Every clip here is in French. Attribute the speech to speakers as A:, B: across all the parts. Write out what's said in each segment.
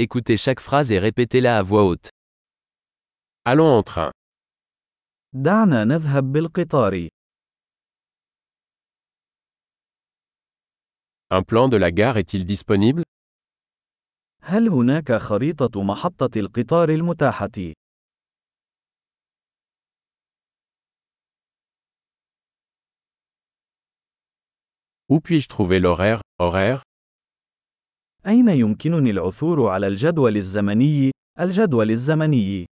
A: Écoutez chaque phrase et répétez-la à voix haute.
B: Allons en train.
C: دعنا نذهب بالقطار.
B: Un plan de la gare est-il disponible
C: هل هناك خريطة محطة القطار المتاحة؟
B: Où puis-je trouver l'horaire Horaire
C: أين يمكنني العثور على الجدول الزمني؟ الجدول الزمني.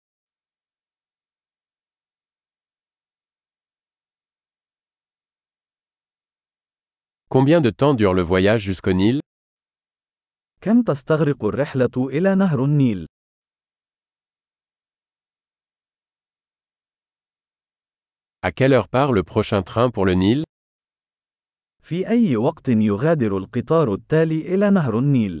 B: Combien de temps dure le voyage jusqu'au Nil
C: كم تستغرق الرحلة إلى نهر النيل؟
B: À quelle heure part le prochain train pour le Nil
C: في أي وقت يغادر القطار التالي إلى نهر النيل؟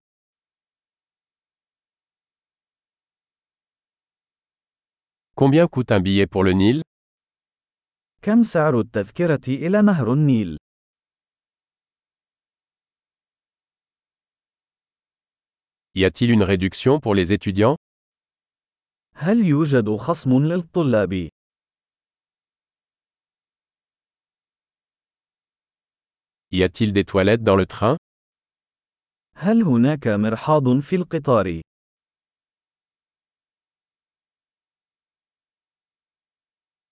B: Combien coûte un billet pour le Nil
C: كم سعر التذكرة إلى نهر النيل؟
B: Y a-t-il une réduction pour les étudiants
C: هل يوجد خصم للطلاب؟
B: Y a-t-il des toilettes dans le train
C: هل هناك مرحاض في القطار؟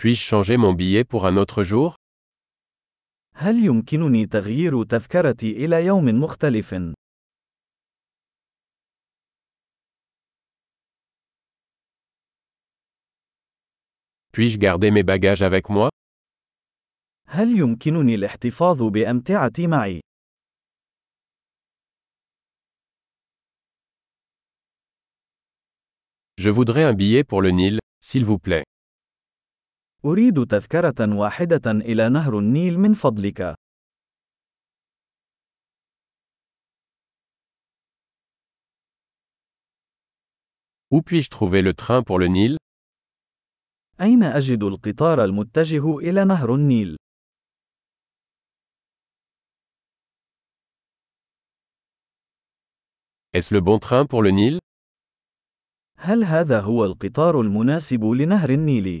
B: Puis-je changer mon billet pour un autre jour
C: هل يمكنني تغيير تذكرتي إلى يوم مختلف؟
B: Puis-je garder mes bagages avec moi
C: هل يمكنني الاحتفاظ بأمتعتي معي؟
B: Je voudrais un billet pour le Nil, s'il vous plaît.
C: أريد تذكرة واحدة إلى نهر النيل من فضلك.
B: Où puis-je trouver le train pour le Nil
C: أين أجد القطار المتجه إلى نهر النيل؟
B: Est-ce le bon train pour le Nil
C: هل هذا هو القطار المناسب لنهر النيل؟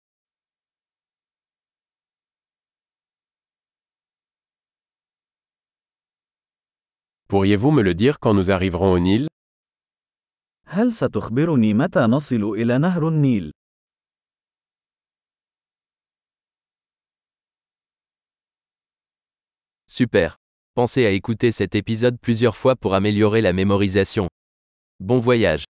B: Pourriez-vous me le dire quand nous arriverons au Nil
C: هل ستخبرني متى نصل إلى نهر النيل؟
A: Super. Pensez à écouter cet épisode plusieurs fois pour améliorer la mémorisation. Bon voyage.